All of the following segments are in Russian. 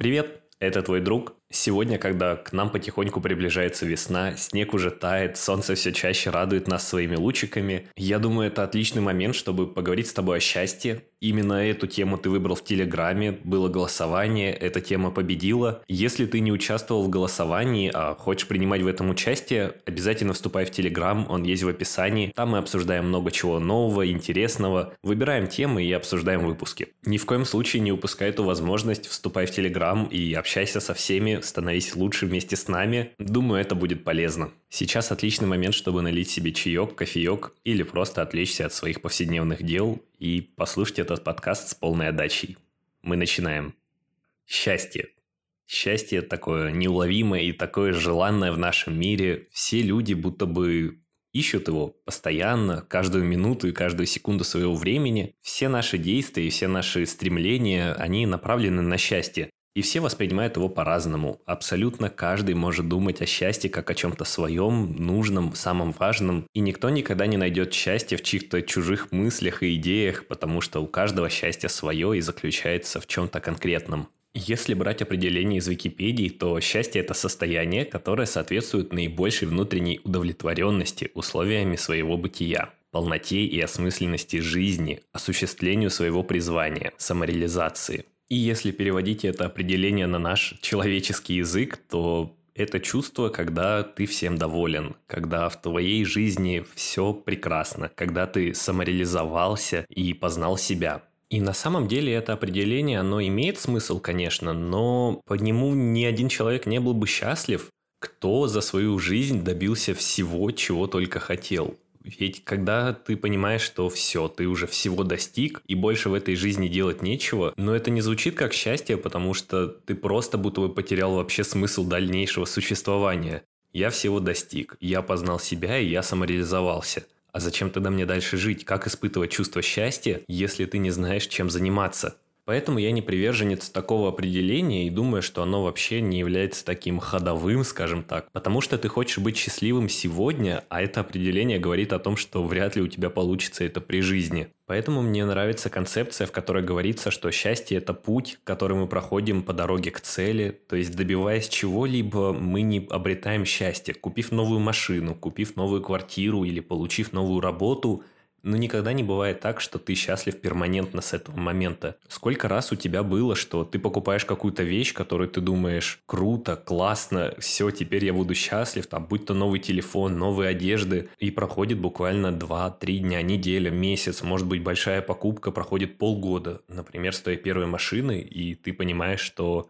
Привет, это твой друг. Сегодня, когда к нам потихоньку приближается весна, снег уже тает, солнце все чаще радует нас своими лучиками, я думаю, это отличный момент, чтобы поговорить с тобой о счастье. Именно эту тему ты выбрал в Телеграме, было голосование, эта тема победила. Если ты не участвовал в голосовании, а хочешь принимать в этом участие, обязательно вступай в Телеграм, он есть в описании. Там мы обсуждаем много чего нового, интересного, выбираем темы и обсуждаем выпуски. Ни в коем случае не упускай эту возможность, вступай в Телеграм и общайся со всеми, становись лучше вместе с нами. Думаю, это будет полезно. Сейчас отличный момент, чтобы налить себе чаек, кофеек или просто отвлечься от своих повседневных дел и послушать этот подкаст с полной отдачей. Мы начинаем. Счастье. Счастье такое неуловимое и такое желанное в нашем мире. Все люди будто бы ищут его постоянно, каждую минуту и каждую секунду своего времени. Все наши действия и все наши стремления, они направлены на счастье. И все воспринимают его по-разному. Абсолютно каждый может думать о счастье как о чем-то своем, нужном, самом важном. И никто никогда не найдет счастье в чьих-то чужих мыслях и идеях, потому что у каждого счастье свое и заключается в чем-то конкретном. Если брать определение из Википедии, то счастье – это состояние, которое соответствует наибольшей внутренней удовлетворенности условиями своего бытия, полноте и осмысленности жизни, осуществлению своего призвания, самореализации. И если переводить это определение на наш человеческий язык, то это чувство, когда ты всем доволен, когда в твоей жизни все прекрасно, когда ты самореализовался и познал себя. И на самом деле это определение, оно имеет смысл, конечно, но по нему ни один человек не был бы счастлив, кто за свою жизнь добился всего, чего только хотел. Ведь когда ты понимаешь, что все, ты уже всего достиг, и больше в этой жизни делать нечего, но это не звучит как счастье, потому что ты просто будто бы потерял вообще смысл дальнейшего существования. Я всего достиг, я познал себя и я самореализовался. А зачем тогда мне дальше жить? Как испытывать чувство счастья, если ты не знаешь, чем заниматься? Поэтому я не приверженец такого определения и думаю, что оно вообще не является таким ходовым, скажем так. Потому что ты хочешь быть счастливым сегодня, а это определение говорит о том, что вряд ли у тебя получится это при жизни. Поэтому мне нравится концепция, в которой говорится, что счастье – это путь, который мы проходим по дороге к цели. То есть, добиваясь чего-либо, мы не обретаем счастье. Купив новую машину, купив новую квартиру или получив новую работу – но никогда не бывает так, что ты счастлив перманентно с этого момента. Сколько раз у тебя было, что ты покупаешь какую-то вещь, которую ты думаешь, круто, классно, все, теперь я буду счастлив, там, будь то новый телефон, новые одежды, и проходит буквально 2-3 дня, неделя, месяц, может быть, большая покупка проходит полгода, например, с твоей первой машины, и ты понимаешь, что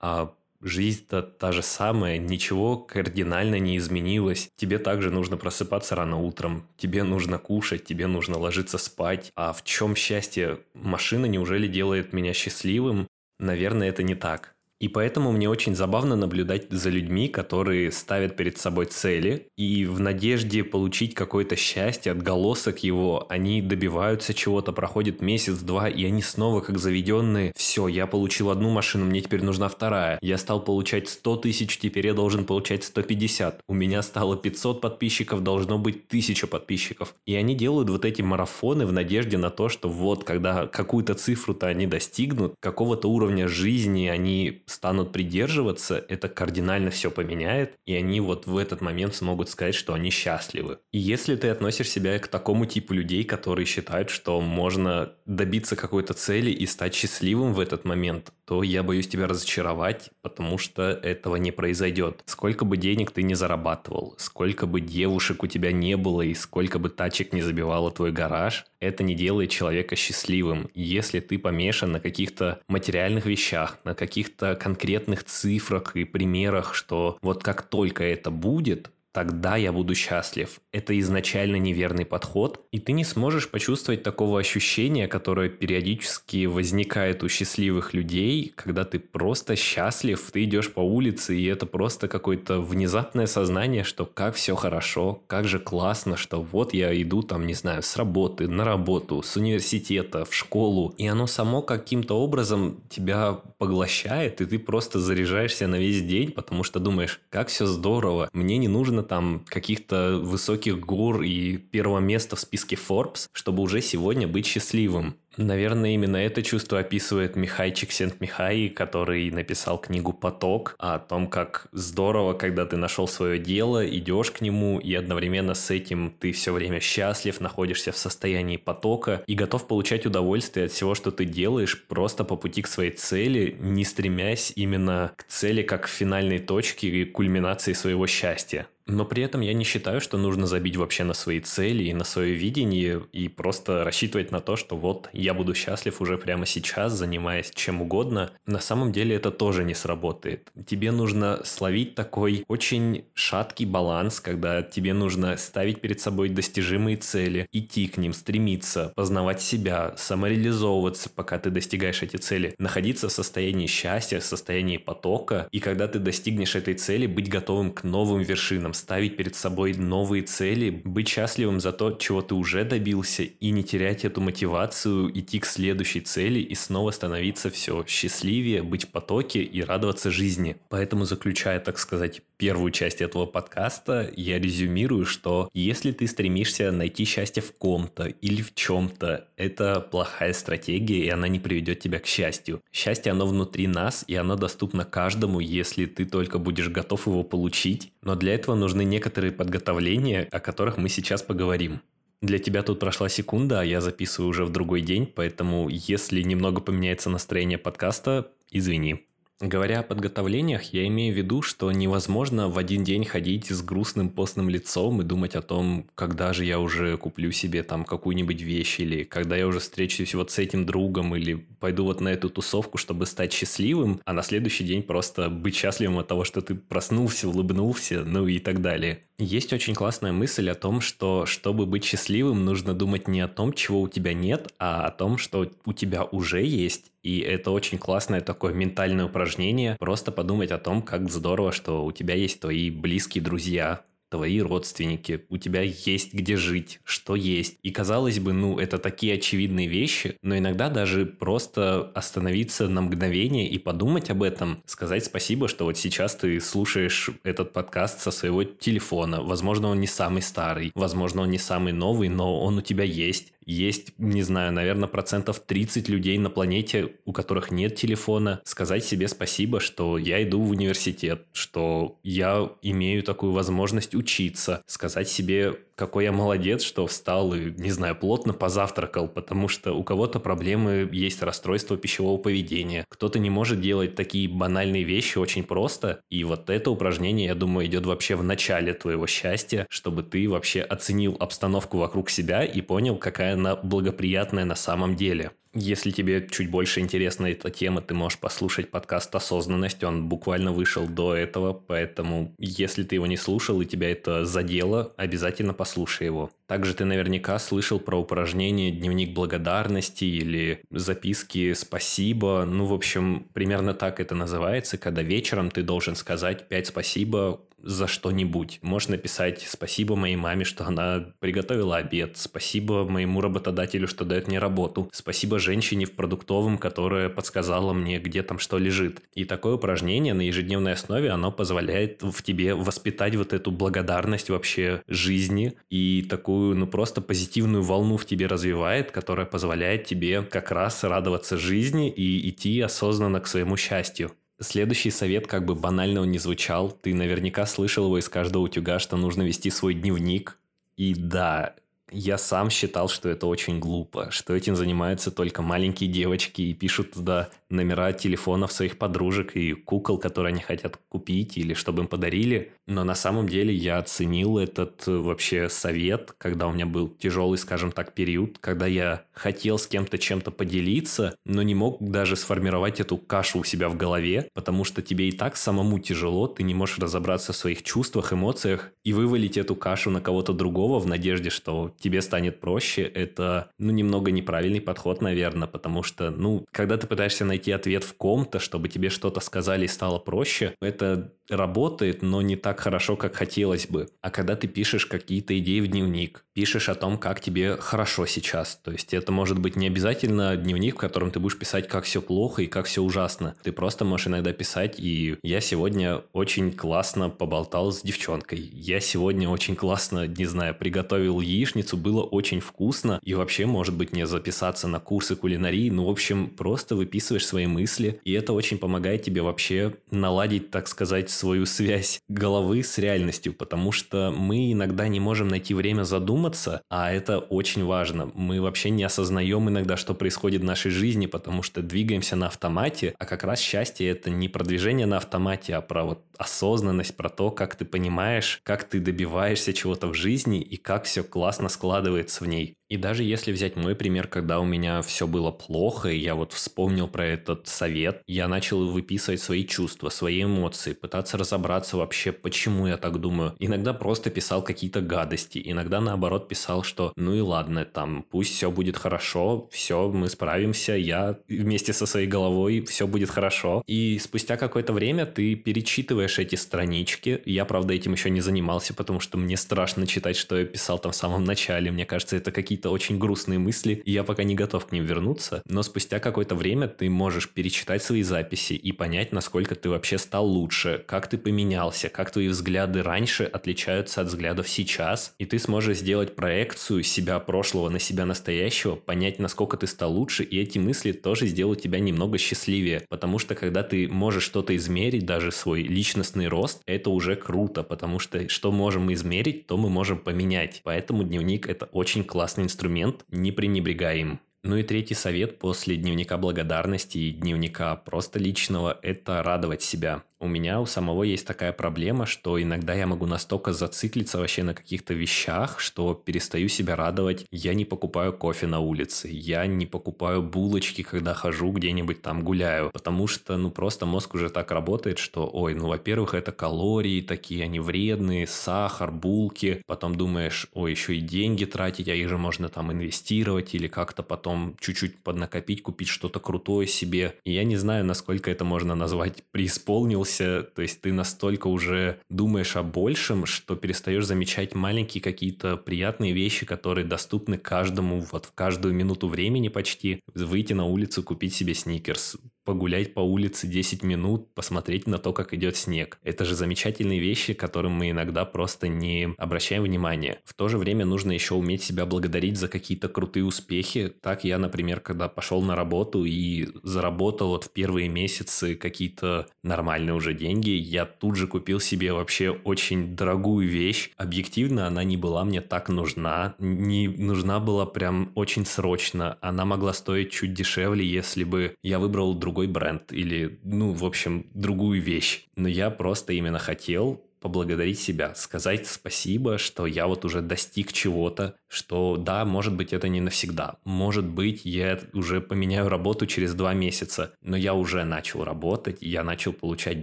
а, Жизнь-то та же самая, ничего кардинально не изменилось. Тебе также нужно просыпаться рано утром, тебе нужно кушать, тебе нужно ложиться спать. А в чем счастье? Машина неужели делает меня счастливым? Наверное, это не так. И поэтому мне очень забавно наблюдать за людьми, которые ставят перед собой цели, и в надежде получить какое-то счастье, отголосок его, они добиваются чего-то, проходит месяц-два, и они снова как заведенные. Все, я получил одну машину, мне теперь нужна вторая. Я стал получать 100 тысяч, теперь я должен получать 150. У меня стало 500 подписчиков, должно быть 1000 подписчиков. И они делают вот эти марафоны в надежде на то, что вот, когда какую-то цифру-то они достигнут, какого-то уровня жизни они станут придерживаться, это кардинально все поменяет, и они вот в этот момент смогут сказать, что они счастливы. И если ты относишь себя к такому типу людей, которые считают, что можно добиться какой-то цели и стать счастливым в этот момент, то я боюсь тебя разочаровать, потому что этого не произойдет. Сколько бы денег ты не зарабатывал, сколько бы девушек у тебя не было и сколько бы тачек не забивало твой гараж, это не делает человека счастливым. Если ты помешан на каких-то материальных вещах, на каких-то конкретных цифрах и примерах, что вот как только это будет, тогда я буду счастлив. Это изначально неверный подход, и ты не сможешь почувствовать такого ощущения, которое периодически возникает у счастливых людей, когда ты просто счастлив, ты идешь по улице, и это просто какое-то внезапное сознание, что как все хорошо, как же классно, что вот я иду там, не знаю, с работы, на работу, с университета, в школу, и оно само каким-то образом тебя поглощает, и ты просто заряжаешься на весь день, потому что думаешь, как все здорово, мне не нужно достаточно там каких-то высоких гор и первого места в списке Forbes, чтобы уже сегодня быть счастливым. Наверное, именно это чувство описывает Михайчик Сент-Михай, который написал книгу «Поток» о том, как здорово, когда ты нашел свое дело, идешь к нему, и одновременно с этим ты все время счастлив, находишься в состоянии потока и готов получать удовольствие от всего, что ты делаешь, просто по пути к своей цели, не стремясь именно к цели как к финальной точке и кульминации своего счастья. Но при этом я не считаю, что нужно забить вообще на свои цели и на свое видение и просто рассчитывать на то, что вот я буду счастлив уже прямо сейчас, занимаясь чем угодно. На самом деле это тоже не сработает. Тебе нужно словить такой очень шаткий баланс, когда тебе нужно ставить перед собой достижимые цели, идти к ним, стремиться, познавать себя, самореализовываться, пока ты достигаешь эти цели, находиться в состоянии счастья, в состоянии потока, и когда ты достигнешь этой цели, быть готовым к новым вершинам, ставить перед собой новые цели, быть счастливым за то, чего ты уже добился, и не терять эту мотивацию идти к следующей цели и снова становиться все счастливее, быть в потоке и радоваться жизни. Поэтому, заключая, так сказать, первую часть этого подкаста, я резюмирую, что если ты стремишься найти счастье в ком-то или в чем-то, это плохая стратегия, и она не приведет тебя к счастью. Счастье, оно внутри нас, и оно доступно каждому, если ты только будешь готов его получить. Но для этого нужны некоторые подготовления, о которых мы сейчас поговорим. Для тебя тут прошла секунда, а я записываю уже в другой день, поэтому если немного поменяется настроение подкаста, извини. Говоря о подготовлениях, я имею в виду, что невозможно в один день ходить с грустным постным лицом и думать о том, когда же я уже куплю себе там какую-нибудь вещь, или когда я уже встречусь вот с этим другом, или пойду вот на эту тусовку, чтобы стать счастливым, а на следующий день просто быть счастливым от того, что ты проснулся, улыбнулся, ну и так далее. Есть очень классная мысль о том, что чтобы быть счастливым, нужно думать не о том, чего у тебя нет, а о том, что у тебя уже есть. И это очень классное такое ментальное упражнение. Просто подумать о том, как здорово, что у тебя есть твои близкие друзья, твои родственники, у тебя есть где жить, что есть. И казалось бы, ну, это такие очевидные вещи, но иногда даже просто остановиться на мгновение и подумать об этом, сказать спасибо, что вот сейчас ты слушаешь этот подкаст со своего телефона. Возможно, он не самый старый, возможно, он не самый новый, но он у тебя есть есть, не знаю, наверное, процентов 30 людей на планете, у которых нет телефона, сказать себе спасибо, что я иду в университет, что я имею такую возможность учиться, сказать себе какой я молодец, что встал и, не знаю, плотно позавтракал, потому что у кого-то проблемы есть расстройство пищевого поведения, кто-то не может делать такие банальные вещи очень просто, и вот это упражнение, я думаю, идет вообще в начале твоего счастья, чтобы ты вообще оценил обстановку вокруг себя и понял, какая она благоприятная на самом деле. Если тебе чуть больше интересна эта тема, ты можешь послушать подкаст «Осознанность». Он буквально вышел до этого, поэтому если ты его не слушал и тебя это задело, обязательно послушай его. Также ты наверняка слышал про упражнение «Дневник благодарности» или записки «Спасибо». Ну, в общем, примерно так это называется, когда вечером ты должен сказать пять спасибо за что-нибудь. Можешь написать «Спасибо моей маме, что она приготовила обед», «Спасибо моему работодателю, что дает мне работу», «Спасибо женщине в продуктовом, которая подсказала мне, где там что лежит». И такое упражнение на ежедневной основе, оно позволяет в тебе воспитать вот эту благодарность вообще жизни и такую, ну, просто позитивную волну в тебе развивает, которая позволяет тебе как раз радоваться жизни и идти осознанно к своему счастью. Следующий совет, как бы банально он не звучал, ты наверняка слышал его из каждого утюга, что нужно вести свой дневник. И да, я сам считал, что это очень глупо, что этим занимаются только маленькие девочки и пишут туда номера телефонов своих подружек и кукол, которые они хотят купить или чтобы им подарили. Но на самом деле я оценил этот э, вообще совет, когда у меня был тяжелый, скажем так, период, когда я хотел с кем-то чем-то поделиться, но не мог даже сформировать эту кашу у себя в голове, потому что тебе и так самому тяжело, ты не можешь разобраться в своих чувствах, эмоциях и вывалить эту кашу на кого-то другого в надежде, что тебе станет проще. Это, ну, немного неправильный подход, наверное, потому что, ну, когда ты пытаешься найти ответ в ком-то, чтобы тебе что-то сказали и стало проще, это работает, но не так хорошо, как хотелось бы. А когда ты пишешь какие-то идеи в дневник, пишешь о том, как тебе хорошо сейчас. То есть это может быть не обязательно дневник, в котором ты будешь писать, как все плохо и как все ужасно. Ты просто можешь иногда писать, и я сегодня очень классно поболтал с девчонкой. Я сегодня очень классно, не знаю, приготовил яичницу, было очень вкусно. И вообще, может быть, мне записаться на курсы кулинарии. Ну, в общем, просто выписываешь свои мысли, и это очень помогает тебе вообще наладить, так сказать, свою связь головы с реальностью, потому что мы иногда не можем найти время задуматься, а это очень важно. Мы вообще не осознаем иногда, что происходит в нашей жизни, потому что двигаемся на автомате, а как раз счастье это не продвижение на автомате, а про вот осознанность, про то, как ты понимаешь, как ты добиваешься чего-то в жизни и как все классно складывается в ней. И даже если взять мой пример, когда у меня все было плохо, и я вот вспомнил про этот совет, я начал выписывать свои чувства, свои эмоции, пытаться разобраться вообще, почему я так думаю. Иногда просто писал какие-то гадости, иногда наоборот писал, что ну и ладно, там, пусть все будет хорошо, все, мы справимся, я вместе со своей головой, все будет хорошо. И спустя какое-то время ты перечитываешь эти странички. Я, правда, этим еще не занимался, потому что мне страшно читать, что я писал там в самом начале. Мне кажется, это какие-то очень грустные мысли, и я пока не готов к ним вернуться, но спустя какое-то время ты можешь перечитать свои записи и понять, насколько ты вообще стал лучше, как ты поменялся, как твои взгляды раньше отличаются от взглядов сейчас, и ты сможешь сделать проекцию себя прошлого на себя настоящего, понять, насколько ты стал лучше, и эти мысли тоже сделают тебя немного счастливее, потому что когда ты можешь что-то измерить, даже свой личностный рост, это уже круто, потому что что можем измерить, то мы можем поменять. Поэтому дневник это очень классный инструмент, не пренебрегай им. Ну и третий совет после дневника благодарности и дневника просто личного – это радовать себя. У меня у самого есть такая проблема, что иногда я могу настолько зациклиться вообще на каких-то вещах, что перестаю себя радовать. Я не покупаю кофе на улице, я не покупаю булочки, когда хожу где-нибудь там гуляю, потому что, ну, просто мозг уже так работает, что, ой, ну, во-первых, это калории такие, они вредные, сахар, булки, потом думаешь, ой, еще и деньги тратить, а их же можно там инвестировать или как-то потом чуть-чуть поднакопить, купить что-то крутое себе. И я не знаю, насколько это можно назвать преисполнился сдвинулся, то есть ты настолько уже думаешь о большем, что перестаешь замечать маленькие какие-то приятные вещи, которые доступны каждому вот в каждую минуту времени почти. Выйти на улицу, купить себе сникерс, погулять по улице 10 минут, посмотреть на то, как идет снег. Это же замечательные вещи, которым мы иногда просто не обращаем внимания. В то же время нужно еще уметь себя благодарить за какие-то крутые успехи. Так я, например, когда пошел на работу и заработал вот в первые месяцы какие-то нормальные уже деньги, я тут же купил себе вообще очень дорогую вещь. Объективно она не была мне так нужна, не нужна была прям очень срочно. Она могла стоить чуть дешевле, если бы я выбрал другой бренд или, ну, в общем, другую вещь. Но я просто именно хотел поблагодарить себя, сказать спасибо, что я вот уже достиг чего-то, что да, может быть это не навсегда, может быть я уже поменяю работу через два месяца, но я уже начал работать, я начал получать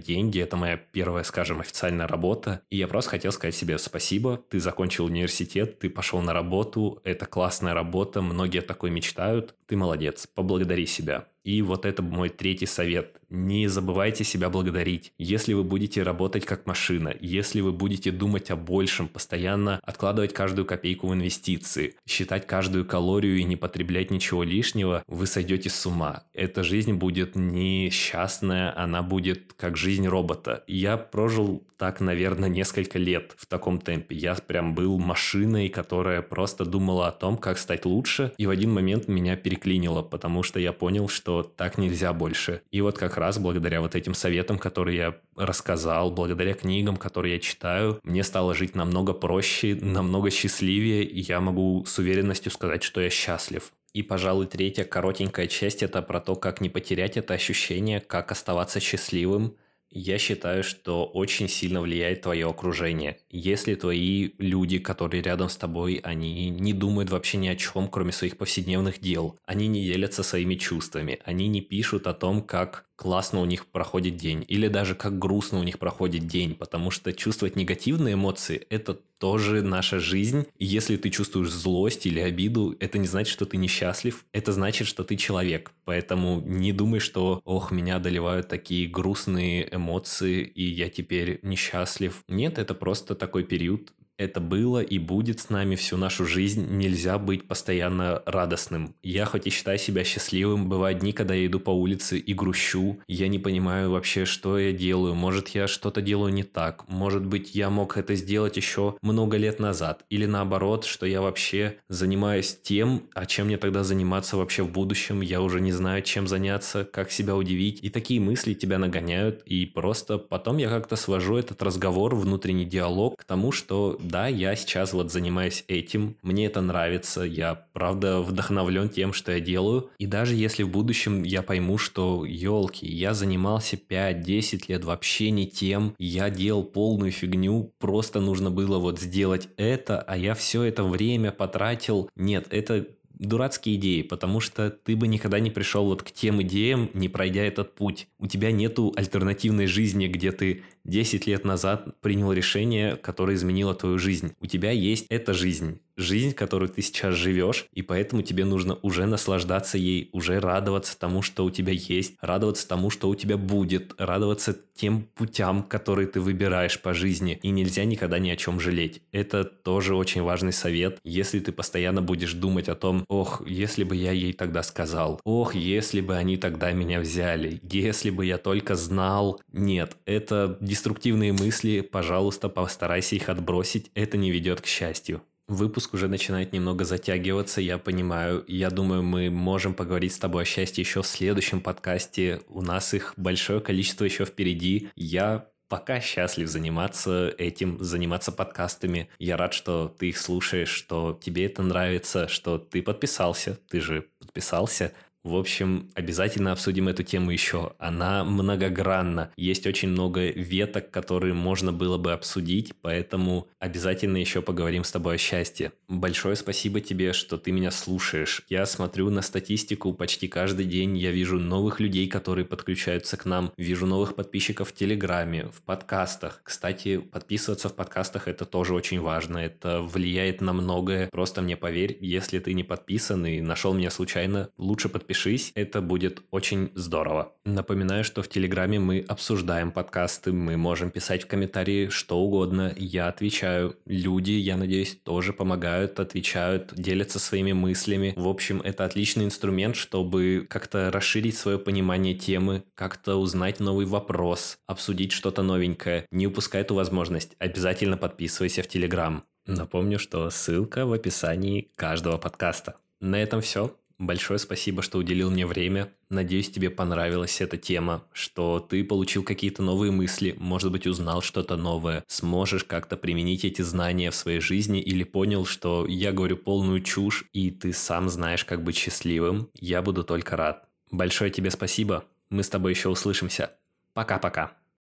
деньги, это моя первая, скажем, официальная работа, и я просто хотел сказать себе спасибо, ты закончил университет, ты пошел на работу, это классная работа, многие такой мечтают, ты молодец, поблагодари себя. И вот это мой третий совет. Не забывайте себя благодарить. Если вы будете работать как машина, если вы будете думать о большем, постоянно откладывать каждую копейку в инвестиции, считать каждую калорию и не потреблять ничего лишнего, вы сойдете с ума. Эта жизнь будет несчастная, она будет как жизнь робота. Я прожил так, наверное, несколько лет в таком темпе. Я прям был машиной, которая просто думала о том, как стать лучше, и в один момент меня переклинило, потому что я понял, что так нельзя больше. И вот как раз благодаря вот этим советам, которые я рассказал, благодаря книгам, которые я читаю, мне стало жить намного проще, намного счастливее, и я могу с уверенностью сказать, что я счастлив. И, пожалуй, третья коротенькая часть – это про то, как не потерять это ощущение, как оставаться счастливым – я считаю, что очень сильно влияет твое окружение. Если твои люди, которые рядом с тобой, они не думают вообще ни о чем, кроме своих повседневных дел, они не делятся своими чувствами, они не пишут о том, как классно у них проходит день, или даже как грустно у них проходит день, потому что чувствовать негативные эмоции – это тоже наша жизнь. И если ты чувствуешь злость или обиду, это не значит, что ты несчастлив, это значит, что ты человек. Поэтому не думай, что «ох, меня одолевают такие грустные эмоции, и я теперь несчастлив». Нет, это просто такой период, это было и будет с нами всю нашу жизнь. Нельзя быть постоянно радостным. Я хоть и считаю себя счастливым, бывают дни, когда я иду по улице и грущу. Я не понимаю вообще, что я делаю. Может, я что-то делаю не так. Может быть, я мог это сделать еще много лет назад. Или наоборот, что я вообще занимаюсь тем, а чем мне тогда заниматься вообще в будущем. Я уже не знаю, чем заняться, как себя удивить. И такие мысли тебя нагоняют. И просто потом я как-то свожу этот разговор, внутренний диалог к тому, что да, я сейчас вот занимаюсь этим, мне это нравится, я правда вдохновлен тем, что я делаю. И даже если в будущем я пойму, что, елки, я занимался 5-10 лет вообще не тем, я делал полную фигню, просто нужно было вот сделать это, а я все это время потратил. Нет, это дурацкие идеи, потому что ты бы никогда не пришел вот к тем идеям, не пройдя этот путь. У тебя нету альтернативной жизни, где ты 10 лет назад принял решение, которое изменило твою жизнь. У тебя есть эта жизнь жизнь, которую ты сейчас живешь, и поэтому тебе нужно уже наслаждаться ей, уже радоваться тому, что у тебя есть, радоваться тому, что у тебя будет, радоваться тем путям, которые ты выбираешь по жизни, и нельзя никогда ни о чем жалеть. Это тоже очень важный совет. Если ты постоянно будешь думать о том, ох, если бы я ей тогда сказал, ох, если бы они тогда меня взяли, если бы я только знал. Нет, это деструктивные мысли, пожалуйста, постарайся их отбросить, это не ведет к счастью. Выпуск уже начинает немного затягиваться, я понимаю. Я думаю, мы можем поговорить с тобой о счастье еще в следующем подкасте. У нас их большое количество еще впереди. Я пока счастлив заниматься этим, заниматься подкастами. Я рад, что ты их слушаешь, что тебе это нравится, что ты подписался. Ты же подписался. В общем, обязательно обсудим эту тему еще. Она многогранна. Есть очень много веток, которые можно было бы обсудить, поэтому обязательно еще поговорим с тобой о счастье. Большое спасибо тебе, что ты меня слушаешь. Я смотрю на статистику почти каждый день. Я вижу новых людей, которые подключаются к нам. Вижу новых подписчиков в Телеграме, в подкастах. Кстати, подписываться в подкастах это тоже очень важно. Это влияет на многое. Просто мне поверь, если ты не подписан и нашел меня случайно, лучше подпишись подпишись, это будет очень здорово. Напоминаю, что в Телеграме мы обсуждаем подкасты, мы можем писать в комментарии что угодно, я отвечаю. Люди, я надеюсь, тоже помогают, отвечают, делятся своими мыслями. В общем, это отличный инструмент, чтобы как-то расширить свое понимание темы, как-то узнать новый вопрос, обсудить что-то новенькое. Не упускай эту возможность, обязательно подписывайся в Телеграм. Напомню, что ссылка в описании каждого подкаста. На этом все. Большое спасибо, что уделил мне время. Надеюсь, тебе понравилась эта тема, что ты получил какие-то новые мысли, может быть, узнал что-то новое, сможешь как-то применить эти знания в своей жизни или понял, что я говорю полную чушь, и ты сам знаешь, как быть счастливым. Я буду только рад. Большое тебе спасибо. Мы с тобой еще услышимся. Пока-пока.